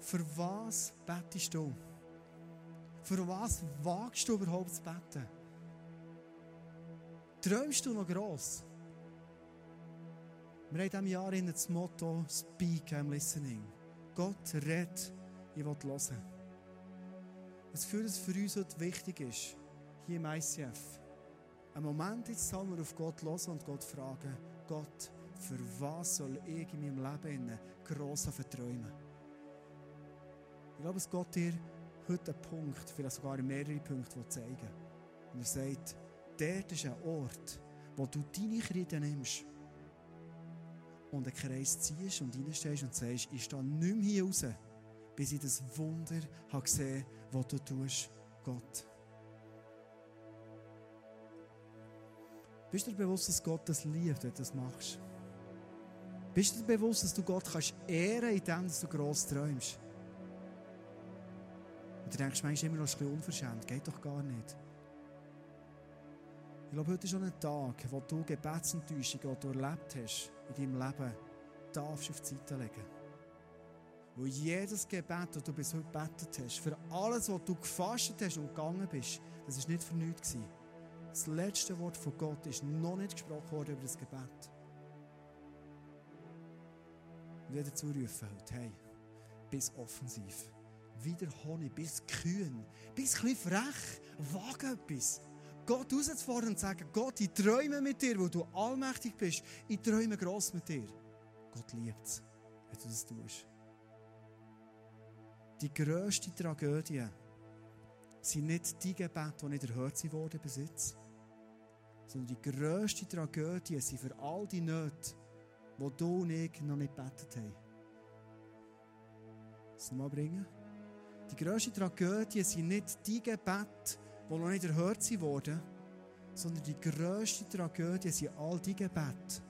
Speaker 2: Für was betest du? Für was wagst du überhaupt zu beten? Träumst du noch gross? Wir haben in diesem Jahr das Motto Speak, I'm listening. Gott redet ich will hören. Das Gefühl, das für uns heute wichtig ist, hier im ICF, einen Moment jetzt zusammen auf Gott hören und Gott fragen, Gott, für was soll ich in meinem Leben gross verträumen? Ich glaube, es Gott dir heute einen Punkt, vielleicht sogar mehrere Punkte zeigen. Und er sagt, dort ist ein Ort, wo du deine Kreide nimmst und einen Kreis ziehst und reinstehst und sagst, ich stehe nicht mehr hier raus, bis ich das Wunder habe gesehen habe, was du tust, Gott. Bist du dir bewusst, dass Gott das liebt, wenn du das machst? Bist du dir bewusst, dass du Gott kannst ehren, indem du gross träumst? Und du denkst manchmal immer noch ein bisschen unverschämt. Geht doch gar nicht. Ich glaube, heute ist schon ein Tag, wo du Gebetsenttäuschungen, die du erlebt hast in deinem Leben, darfst auf die Seite legen. Wo jedes Gebet, das du bis heute gebetet hast, für alles, was du gefastet hast und gegangen bist, das war nicht für nichts. Das letzte Wort von Gott ist noch nicht gesprochen worden über das Gebet. Und wieder zurufen heute, hey, bis offensiv wieder Honig, bis kühn, bis ein bisschen frech, wage etwas. Gott rauszufordern und sagen, Gott, ich träume mit dir, wo du allmächtig bist. Ich träume gross mit dir. Gott liebt es, wenn du das tust. Die grösste Tragödie sind nicht die Gebete, die nicht erhört wurden bis sondern die grösste Tragödie sind für all die Nöte, die du und ich noch nicht gebetet haben. Das mal bringen? Die grösste Tragödie sind nicht die Gebete, die noch nicht erhört wurden, sondern die grösste Tragödie sind all die Gebete,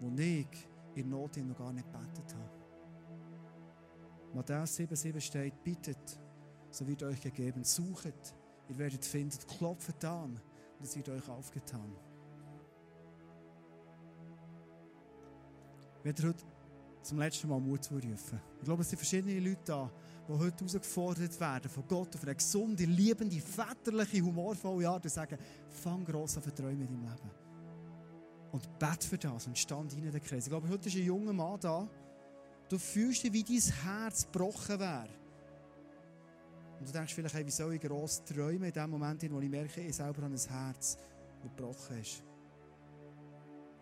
Speaker 2: die ich in Not noch gar nicht gebetet habe. Matthäus 7,7 steht, bittet, so wird euch gegeben, suchet, ihr werdet finden, klopft an und es wird euch aufgetan. Ich werde heute zum letzten Mal Mut zurufen. Ich glaube, es sind verschiedene Leute da, die heute herausgefordert werden von Gott auf eine gesunde, liebende, väterliche, humorvolle Art und sagen, fang gross an Verträumen in deinem Leben. Und bett für das und stand in den Kreis. Ich glaube, heute ist ein junger Mann da, du fühlst dich, wie dein Herz gebrochen wäre. Und du denkst vielleicht, hey, wie soll ich gross träumen in dem Moment, in dem ich merke, ich selber habe ein Herz, das gebrochen ist.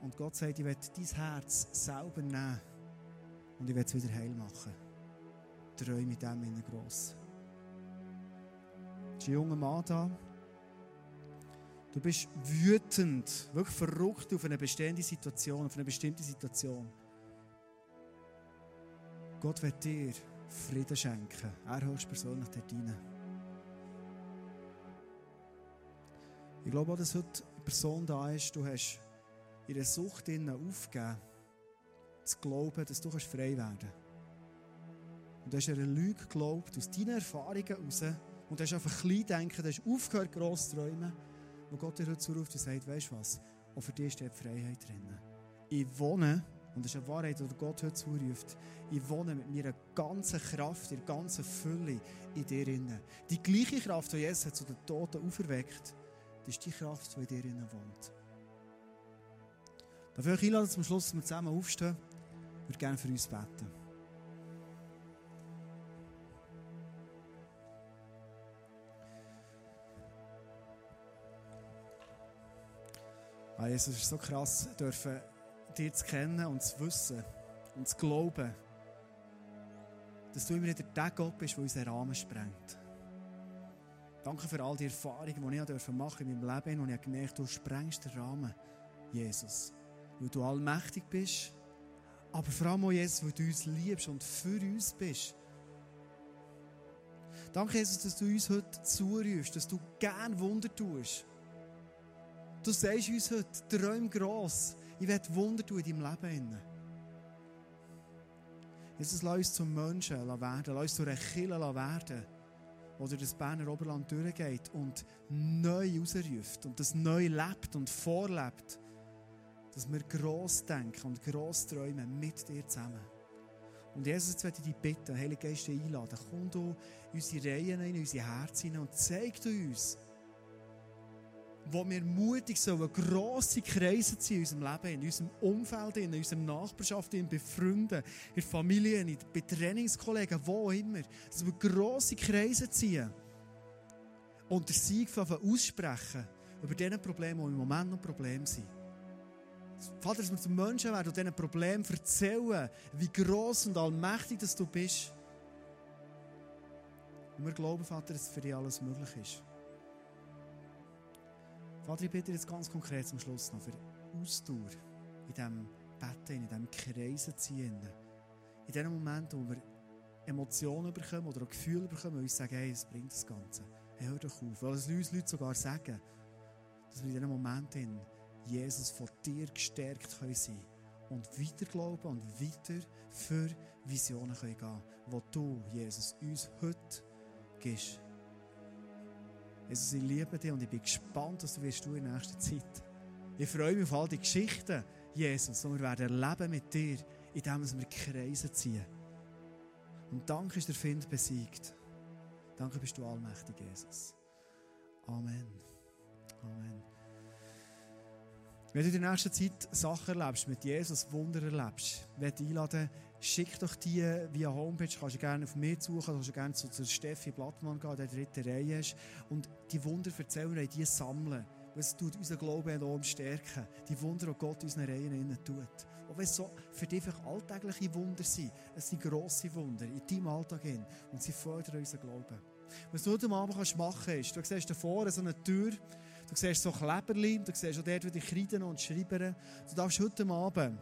Speaker 2: Und Gott sagt, ich werde dein Herz selber nehmen und ich werde es wieder heil machen. Träume mit dem innen gross. Es ist ein junger Mann da. Du bist wütend, wirklich verrückt auf eine bestehende Situation, auf eine bestimmte Situation. Gott wird dir Frieden schenken. Er höchstpersönlich dort rein. Ich glaube auch, dass heute eine Person da ist, du hast ihre Sucht aufgegeben, zu glauben, dass du frei werden kannst. Und du hast einer Lüge geglaubt, aus deinen Erfahrungen heraus, und du hast einfach klein denken, du hast aufgehört, gross zu träumen, wo Gott dir heute zuruft und sagt, weißt du was, auch für dich steht Freiheit drin. Ich wohne und das ist eine Wahrheit, die Gott heute zuruft. Ich wohne mit meiner ganzen Kraft, der ganzen Fülle in dir inne. Die gleiche Kraft, die Jesus zu den Toten auferweckt, das ist die Kraft, die in dir inne wohnt. Darf ich euch einladen, zum Schluss, dass wir zusammen aufstehen? Ich würde gerne für uns beten. Ah, Jesus, es ist so krass, dürfen dir zu kennen und zu wissen und zu glauben, dass du immer wieder der Gott bist, der unseren Rahmen sprengt. Danke für all die Erfahrungen, die ich machen in meinem Leben, und ich gemerkt habe, du sprengst den Rahmen, Jesus. Weil du allmächtig bist, aber vor allem auch, Jesus, weil du uns liebst und für uns bist. Danke, Jesus, dass du uns heute zurufst, dass du gerne Wunder tust. Du sagst uns heute, träum gross. Ich werde Wunder tun in deinem Leben. Jesus, lass uns zum Menschen werden, lass uns zu einer Kille werden, die durch das Berner Oberland durchgeht und neu rausruft und das neu lebt und vorlebt. Dass wir gross denken und gross träumen mit dir zusammen. Und Jesus, jetzt möchte ich dich bitten, Heilige Geist einladen, komm du in unsere Reihen, in unsere Herzen und zeig du uns, wo wir mutig sollen, grosse Kreise ziehen in unserem Leben, in unserem Umfeld, in unserer Nachbarschaft, in bei Freunden, in der Familie, in, bei Trainingskollegen, wo immer. Dass wir grosse Kreise ziehen und den Sieg aussprechen über diese Probleme, die im Moment noch Probleme sind. Vater, dass wir zu Menschen werden und diesen Problemen erzählen, wie gross und allmächtig dass du bist. Und wir glauben, Vater, dass für dich alles möglich ist. Vater, ich bitte jetzt ganz konkret zum Schluss noch für Ausdauer in diesem Betten, in diesem Kreisen ziehen. In dem Moment, wo wir Emotionen bekommen oder Gefühle bekommen und uns sagen, hey, es bringt das Ganze. Hey, hör doch auf. Weil es uns Leute sogar sagen, dass wir in diesem Moment in Jesus von dir gestärkt können sein und weiter glauben und weiter für Visionen können gehen, die du, Jesus, uns heute gibst. Jesus, ich liebe dich und ich bin gespannt, was du wirst tun in der nächsten Zeit. Ich freue mich auf all die Geschichten, Jesus, die wir werden erleben mit dir, indem wir Kreise ziehen. Und danke ist der Find besiegt. Danke bist du allmächtig, Jesus. Amen. Amen. Wenn du in der nächsten Zeit Sachen erlebst, mit Jesus Wunder erlebst, werde ich einladen, schick doch die via Homepage, kannst du gerne auf mich suchen, kannst du gerne zu, zu Steffi Blattmann gehen, der dritte Reihe ist, und die Wunder erzählen und die sammeln. Es tut unseren Glauben enorm stärken. Die Wunder, die Gott in unseren Reihen innen tut. Auch wenn es so für dich alltägliche Wunder sind, es sind grosse Wunder in deinem Alltag hin und sie fördern unseren Glauben. Was du heute Abend machen kannst, du siehst da vorne so eine Tür, Du siehst so Kleberli, du siehst auch dort, die Kreiden und Schreiber. Du darfst heute Abend,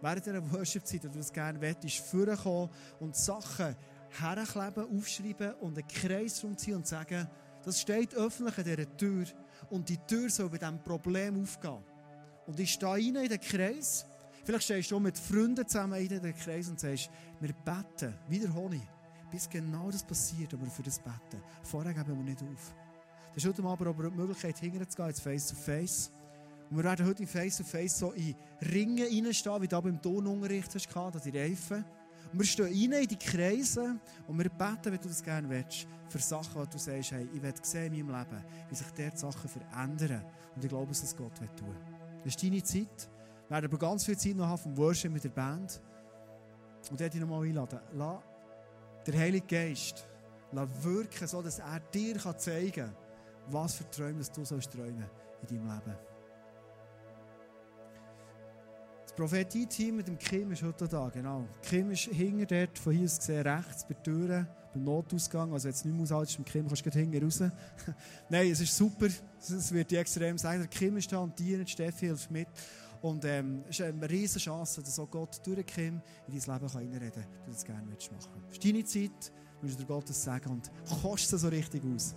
Speaker 2: während dieser Worship-Zeit, wenn du es gerne willst, vorkommen und Sachen herkleben, aufschreiben und einen Kreis rumziehen und sagen, das steht öffentlich an dieser Tür und die Tür soll bei diesem Problem aufgehen. Und ich stehe rein in den Kreis. Vielleicht stehst du auch mit Freunden zusammen in den Kreis und sagst, wir beten, wiederhole ich, bis genau das passiert, aber für das Beten. Vorher geben wir nicht auf. Das ist heute aber die Möglichkeit, hinterzugehen, ins Face-to-Face. Und wir werden heute im Face-to-Face so in Ringen reinstehen, wie du beim Tonunterricht hast, an die Reifen. Und wir stehen rein in die Kreise und wir beten, wenn du das gerne willst, für Sachen, die du sagst, hey, ich will sehen in meinem Leben, wie sich dort Sachen verändern. Und ich glaube, dass das Gott will tun. Das ist deine Zeit. Wir werden aber ganz viel Zeit noch haben vom Worship mit der Band. Und dort noch mal einladen. Lass der Heilige Geist wirken, so dass er dir zeigen kann, was für Träume du sollst in deinem Leben. Prophetie-Team mit dem Kim ist heute da, genau. Kim ist hinter dort, von hier aus gesehen, rechts bei der Tür, beim Notausgang. Also jetzt nicht mehr aushalten, mit Kim kannst du hinten raus. [laughs] Nein, es ist super. Es wird extrem sagen. Der Kim ist da und die, Steffi hilft mit. Und ähm, es ist eine riesige Chance, dass auch Gott durch Kim in dein Leben reinreden kann, du das gerne machen willst. Es ist deine Zeit, du dir Gottes sagen und kostet es so richtig aus.